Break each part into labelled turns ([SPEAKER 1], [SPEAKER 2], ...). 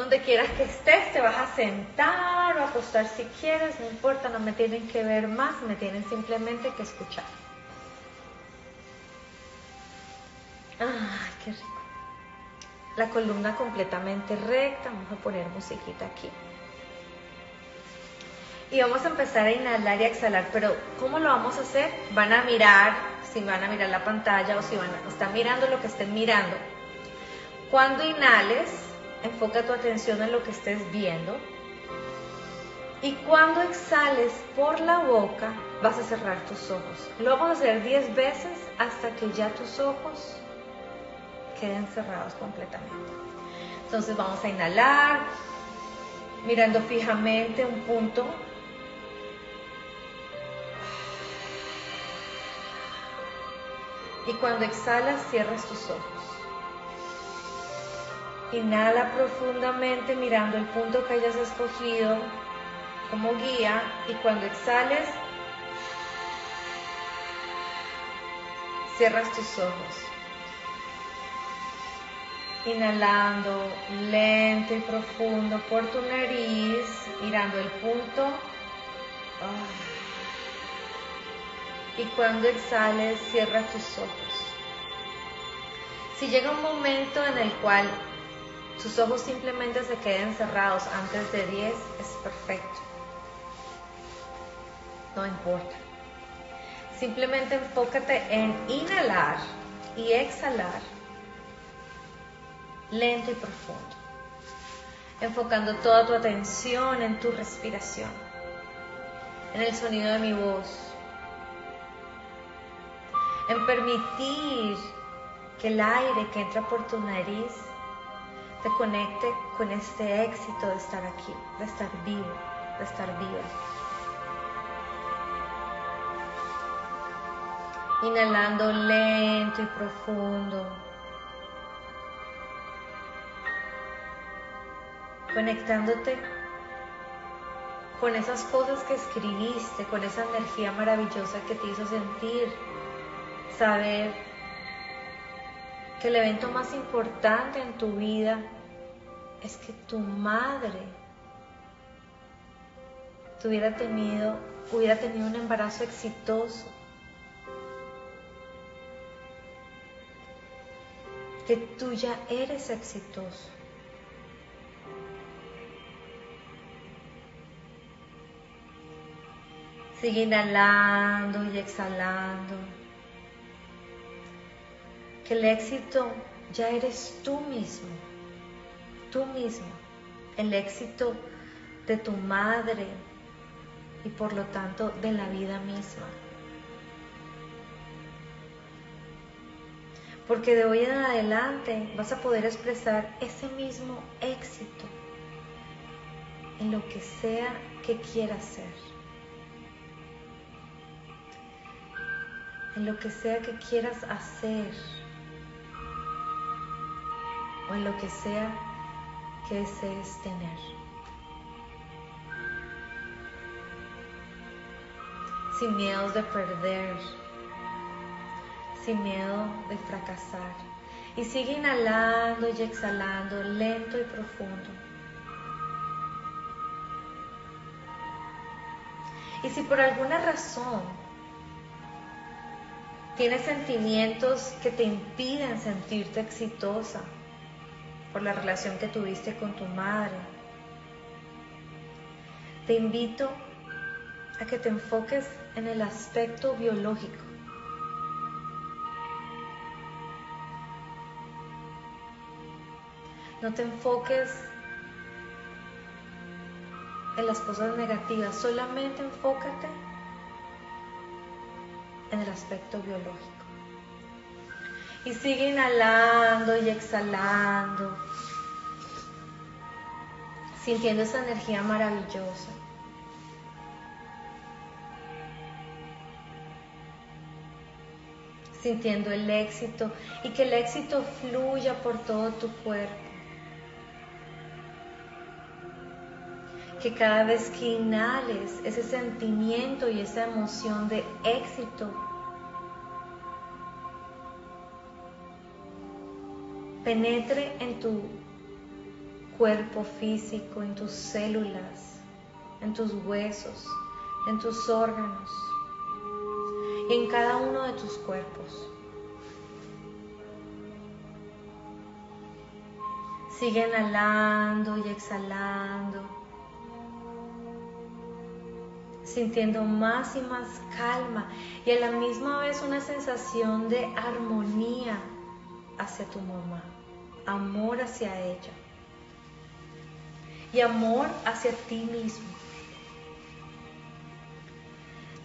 [SPEAKER 1] Donde quieras que estés, te vas a sentar o acostar si quieres, no importa, no me tienen que ver más, me tienen simplemente que escuchar. Ay, qué rico. La columna completamente recta, vamos a poner musiquita aquí. Y vamos a empezar a inhalar y exhalar, pero ¿cómo lo vamos a hacer? Van a mirar, si van a mirar la pantalla o si van a estar mirando lo que estén mirando. Cuando inhales, enfoca tu atención en lo que estés viendo. Y cuando exhales por la boca, vas a cerrar tus ojos. Lo vamos a hacer 10 veces hasta que ya tus ojos queden cerrados completamente. Entonces vamos a inhalar, mirando fijamente un punto y cuando exhalas cierras tus ojos. Inhala profundamente mirando el punto que hayas escogido como guía y cuando exhales cierras tus ojos. Inhalando lento y profundo por tu nariz, mirando el punto. Y cuando exhales, cierra tus ojos. Si llega un momento en el cual tus ojos simplemente se queden cerrados antes de 10, es perfecto. No importa. Simplemente enfócate en inhalar y exhalar lento y profundo, enfocando toda tu atención en tu respiración, en el sonido de mi voz, en permitir que el aire que entra por tu nariz te conecte con este éxito de estar aquí, de estar vivo, de estar viva. Inhalando lento y profundo. Conectándote con esas cosas que escribiste, con esa energía maravillosa que te hizo sentir, saber que el evento más importante en tu vida es que tu madre tuviera tenido, hubiera tenido un embarazo exitoso. Que tú ya eres exitoso. Sigue inhalando y exhalando que el éxito ya eres tú mismo, tú mismo, el éxito de tu madre y por lo tanto de la vida misma. Porque de hoy en adelante vas a poder expresar ese mismo éxito en lo que sea que quieras ser. En lo que sea que quieras hacer o en lo que sea que desees tener. Sin miedos de perder, sin miedo de fracasar. Y sigue inhalando y exhalando lento y profundo. Y si por alguna razón tienes sentimientos que te impiden sentirte exitosa, por la relación que tuviste con tu madre. Te invito a que te enfoques en el aspecto biológico. No te enfoques en las cosas negativas, solamente enfócate en el aspecto biológico. Y sigue inhalando y exhalando, sintiendo esa energía maravillosa. Sintiendo el éxito y que el éxito fluya por todo tu cuerpo. Que cada vez que inhales ese sentimiento y esa emoción de éxito penetre en tu cuerpo físico, en tus células, en tus huesos, en tus órganos en cada uno de tus cuerpos. Sigue inhalando y exhalando, sintiendo más y más calma y a la misma vez una sensación de armonía hacia tu mamá, amor hacia ella y amor hacia ti mismo.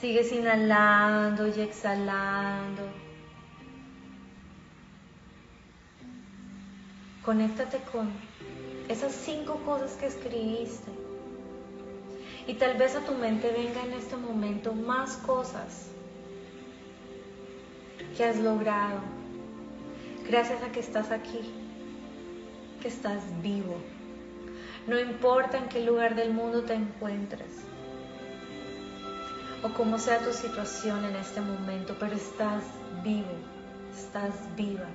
[SPEAKER 1] Sigues inhalando y exhalando. Conéctate con esas cinco cosas que escribiste. Y tal vez a tu mente venga en este momento más cosas que has logrado gracias a que estás aquí, que estás vivo. No importa en qué lugar del mundo te encuentres o cómo sea tu situación en este momento, pero estás vivo, estás viva.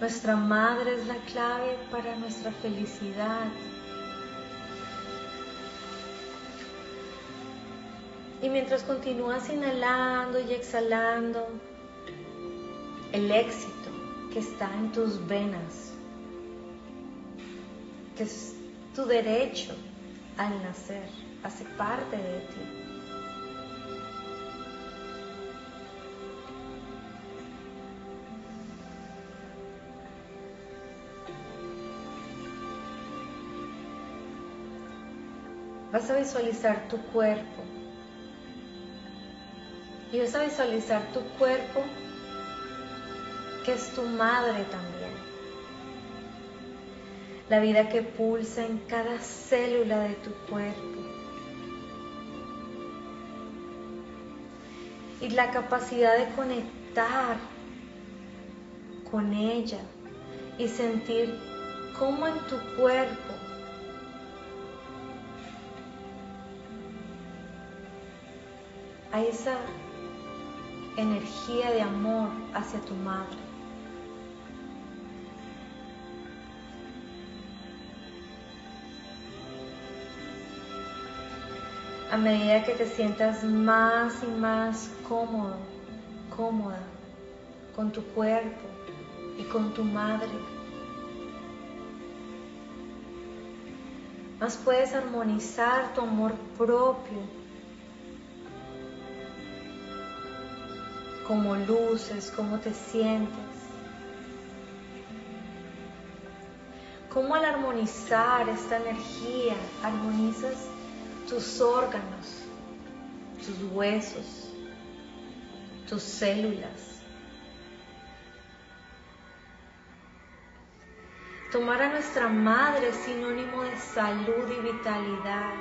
[SPEAKER 1] Nuestra madre es la clave para nuestra felicidad. Y mientras continúas inhalando y exhalando, el éxito que está en tus venas, que es tu derecho al nacer, hace parte de ti. Vas a visualizar tu cuerpo. Y vas a visualizar tu cuerpo que es tu madre también. La vida que pulsa en cada célula de tu cuerpo. Y la capacidad de conectar con ella y sentir cómo en tu cuerpo hay esa energía de amor hacia tu madre. A medida que te sientas más y más cómodo, cómoda con tu cuerpo y con tu madre, más puedes armonizar tu amor propio cómo luces, cómo te sientes. Cómo al armonizar esta energía, armonizas tus órganos, tus huesos, tus células. Tomar a nuestra madre sinónimo de salud y vitalidad.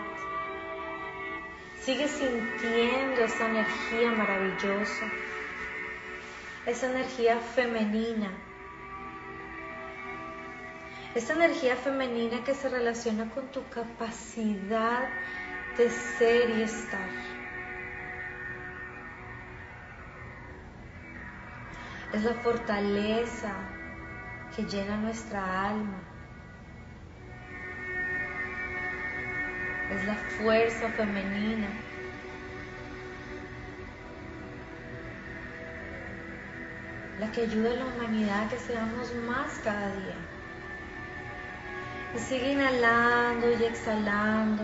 [SPEAKER 1] Sigue sintiendo esa energía maravillosa esa energía femenina. Esa energía femenina que se relaciona con tu capacidad de ser y estar. Es la fortaleza que llena nuestra alma. Es la fuerza femenina la que ayuda a la humanidad a que seamos más cada día. Y sigue inhalando y exhalando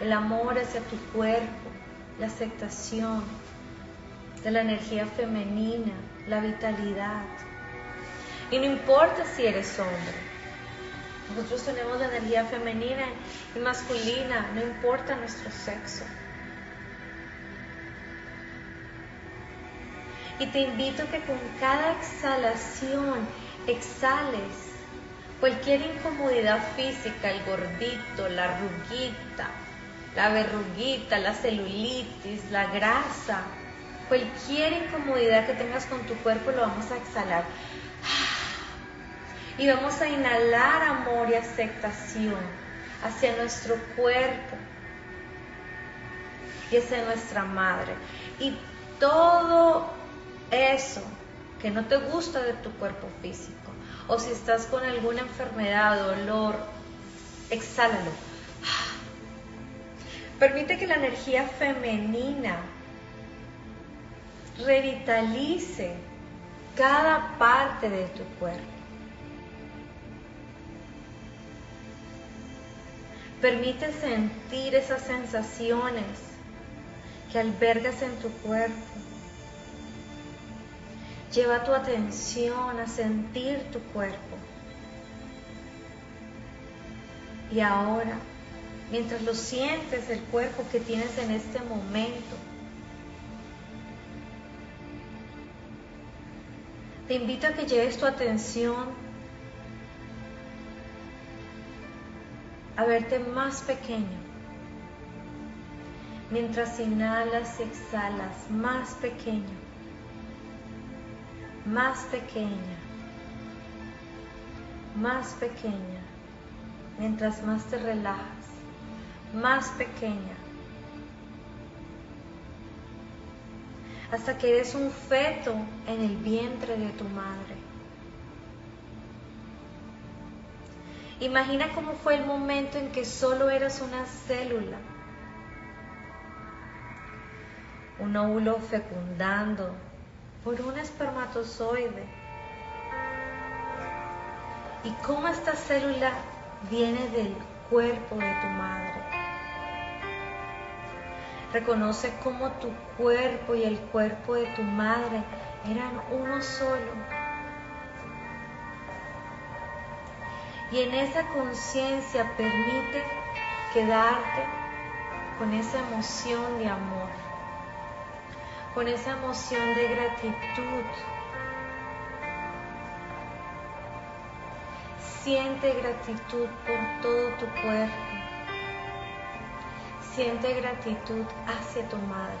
[SPEAKER 1] el amor hacia tu cuerpo, la aceptación de la energía femenina, la vitalidad. Y no importa si eres hombre, nosotros tenemos la energía femenina y masculina, no importa nuestro sexo. Y te invito a que con cada exhalación exhales cualquier incomodidad física, el gordito, la ruguita, la verruguita, la celulitis, la grasa, cualquier incomodidad que tengas con tu cuerpo lo vamos a exhalar. Y vamos a inhalar amor y aceptación hacia nuestro cuerpo. y de nuestra madre. Y todo eso que no te gusta de tu cuerpo físico, o si estás con alguna enfermedad, dolor, exhálalo. Permite que la energía femenina revitalice cada parte de tu cuerpo. Permite sentir esas sensaciones que albergas en tu cuerpo. Lleva tu atención a sentir tu cuerpo. Y ahora, mientras lo sientes, el cuerpo que tienes en este momento, te invito a que lleves tu atención a verte más pequeño. Mientras inhalas y exhalas, más pequeño, más pequeña, más pequeña mientras más te relajas, más pequeña, hasta que eres un feto en el vientre de tu madre. Imagina cómo fue el momento en que solo eras una célula, un óvulo fecundando por un espermatozoide. Y cómo esta célula viene del cuerpo de tu madre. Reconoce cómo tu cuerpo y el cuerpo de tu madre eran uno solo. Y en esa conciencia permite quedarte con esa emoción de amor, con esa emoción de gratitud Siente gratitud por todo tu cuerpo. Siente gratitud hacia tu madre.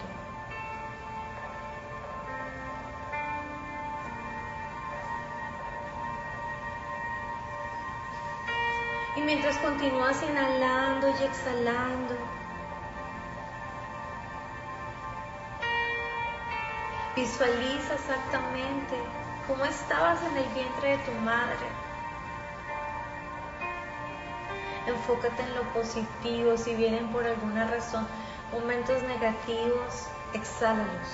[SPEAKER 1] Y mientras continúas inhalando y exhalando, visualiza exactamente cómo estabas en el vientre de tu madre. enfócate en lo positivo, si vienen por alguna razón momentos negativos, exhálalos.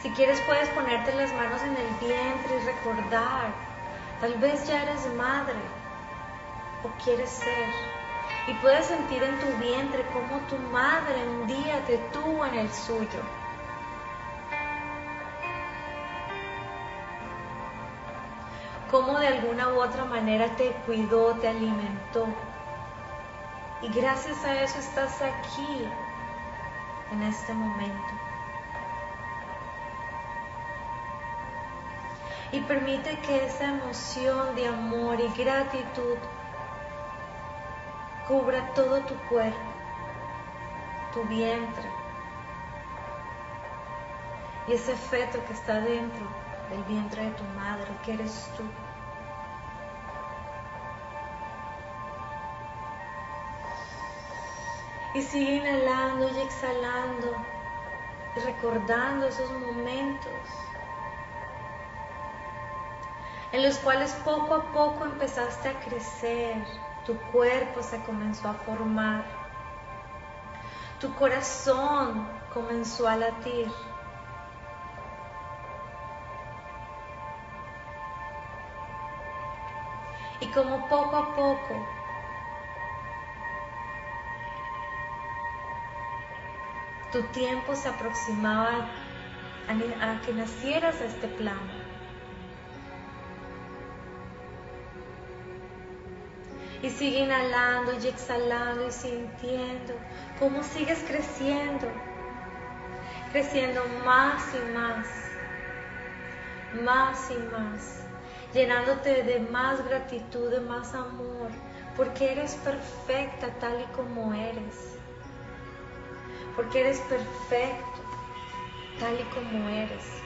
[SPEAKER 1] Si quieres puedes ponerte las manos en el vientre y recordar, tal vez ya eres madre o quieres ser. Y puedes sentir en tu vientre cómo tu madre un día te tuvo en el suyo. cómo de alguna u otra manera te cuidó, te alimentó. Y gracias a eso estás aquí en este momento. Y permite que esa emoción de amor y gratitud cubra todo tu cuerpo, tu vientre y ese feto que está dentro del vientre de tu madre, que eres tú. Y sigue inhalando y exhalando y recordando esos momentos en los cuales poco a poco empezaste a crecer, tu cuerpo se comenzó a formar, tu corazón comenzó a latir. Y como poco a poco tu tiempo se aproximaba a, que nacieras a este plano. Y sigue inhalando y exhalando y sintiendo cómo sigues creciendo, creciendo más y más, más y más, llenándote de más gratitud, de más amor, porque eres perfecta tal y como eres porque eres perfecto, tal y como eres.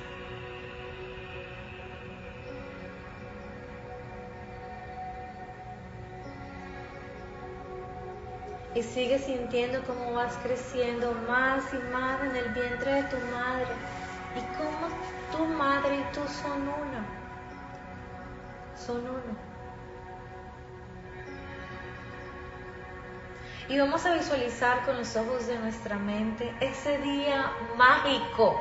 [SPEAKER 1] Y sigue sintiendo cómo vas creciendo más y más en el vientre de tu madre. Y cómo tu madre y tú son uno. Son uno. Y vamos a visualizar con los ojos de nuestra mente ese día mágico.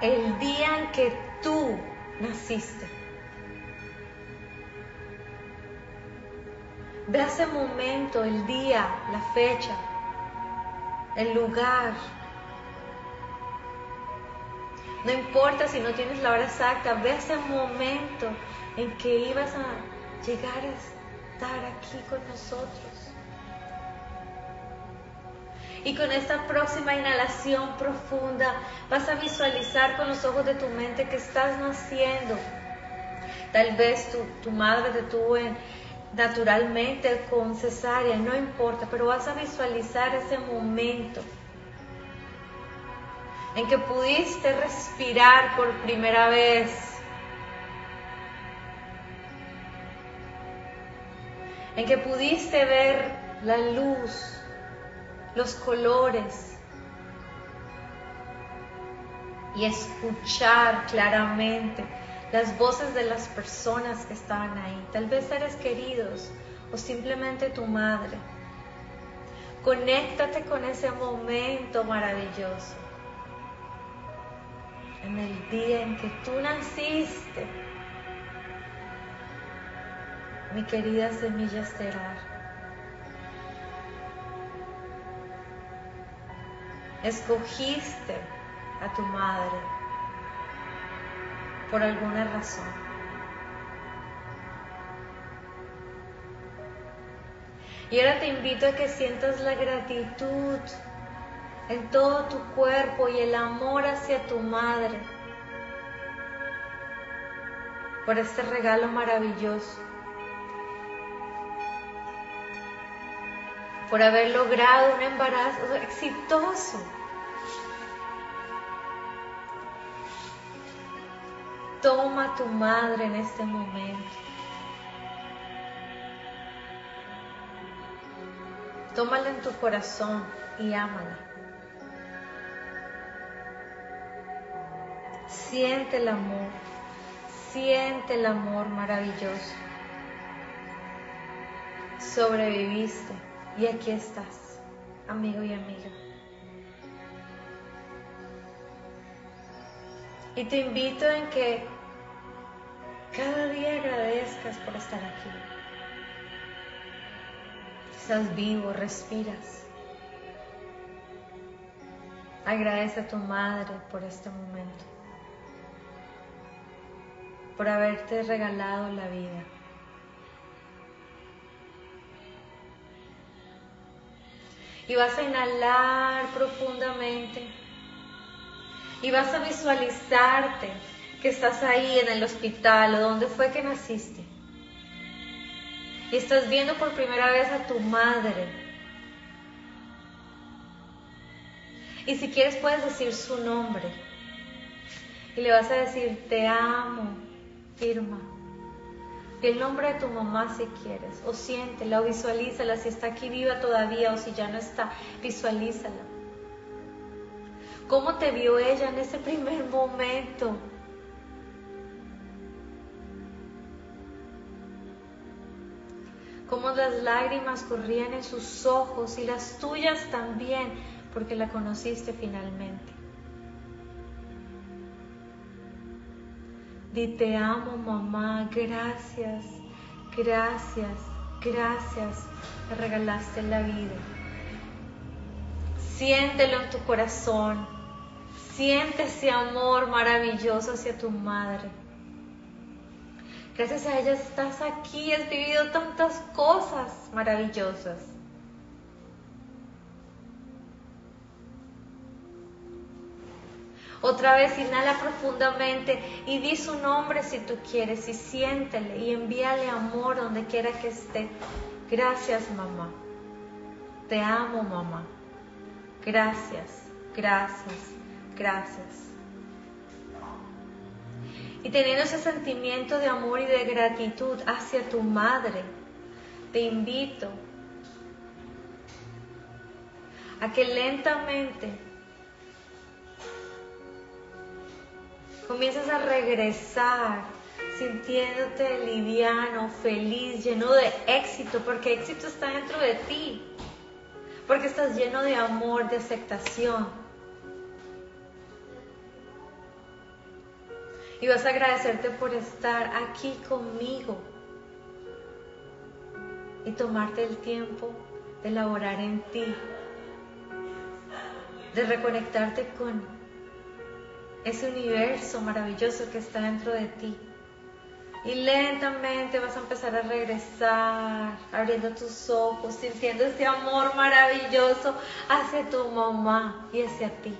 [SPEAKER 1] El día en que tú naciste. Ve ese momento, el día, la fecha, el lugar. No importa si no tienes la hora exacta, ve ese momento en que ibas a llegar a estar aquí con nosotros. Y con esta próxima inhalación profunda vas a visualizar con los ojos de tu mente que estás naciendo. Tal vez tu, tu madre te tuvo en, naturalmente con cesárea, no importa, pero vas a visualizar ese momento en que pudiste respirar por primera vez. En que pudiste ver la luz, los colores y escuchar claramente las voces de las personas que estaban ahí, tal vez seres queridos o simplemente tu madre. Conéctate con ese momento maravilloso. En el día en que tú naciste, mi querida semilla estelar. Escogiste a tu madre por alguna razón. Y ahora te invito a que sientas la gratitud en todo tu cuerpo y el amor hacia tu madre por este regalo maravilloso, por haber logrado un embarazo exitoso. Toma a tu madre en este momento. Tómala en tu corazón y ámala. Siente el amor, siente el amor maravilloso. Sobreviviste y aquí estás, amigo y amiga. Y te invito en que cada día agradezcas por estar aquí. Estás vivo, respiras. Agradece a tu madre por este momento, por haberte regalado la vida. Y vas a inhalar profundamente y vas a visualizarte que estás ahí en el hospital o donde fue que naciste. Y estás viendo por primera vez a tu madre. Y si quieres puedes decir su nombre. Y le vas a decir, te amo, Irma. El nombre de tu mamá si quieres. O siéntela o visualízala si está aquí viva todavía o si ya no está. Visualízala. ¿Cómo te vio ella en ese primer momento? Cómo las lágrimas corrían en sus ojos y las tuyas también, porque la conociste finalmente. Di te amo mamá, gracias, gracias, gracias, me regalaste la vida. Siéntelo en tu corazón, siente ese amor maravilloso hacia tu madre. Gracias a ella estás aquí, has vivido tantas cosas maravillosas. Otra vez inhala profundamente y di su nombre si tú quieres y siéntele y envíale amor donde quiera que esté. Gracias mamá. Te amo mamá. Gracias, gracias, gracias y teniendo ese sentimiento de amor y de gratitud hacia tu madre, te invito a que lentamente comiences a regresar sintiéndote liviano, feliz, lleno de éxito, porque éxito está dentro de ti, porque estás lleno de amor, de aceptación. Y vas a agradecerte por estar aquí conmigo y tomarte el tiempo de elaborar en ti, de reconectarte con ese universo maravilloso que está dentro de ti. Y lentamente vas a empezar a regresar, abriendo tus ojos, sintiendo ese amor maravilloso hacia tu mamá y hacia ti.